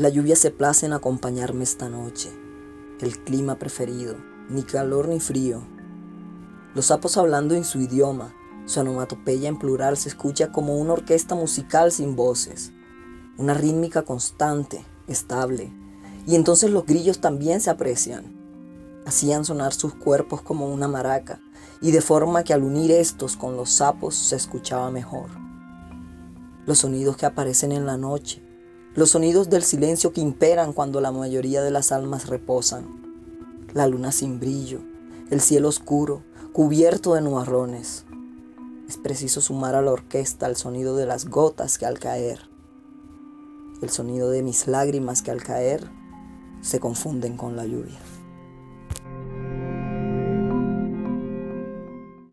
La lluvia se place en acompañarme esta noche, el clima preferido, ni calor ni frío. Los sapos hablando en su idioma, su onomatopeya en plural se escucha como una orquesta musical sin voces, una rítmica constante, estable, y entonces los grillos también se aprecian. Hacían sonar sus cuerpos como una maraca, y de forma que al unir estos con los sapos se escuchaba mejor. Los sonidos que aparecen en la noche, los sonidos del silencio que imperan cuando la mayoría de las almas reposan, la luna sin brillo, el cielo oscuro, cubierto de nubarrones. Es preciso sumar a la orquesta el sonido de las gotas que al caer, el sonido de mis lágrimas que al caer se confunden con la lluvia.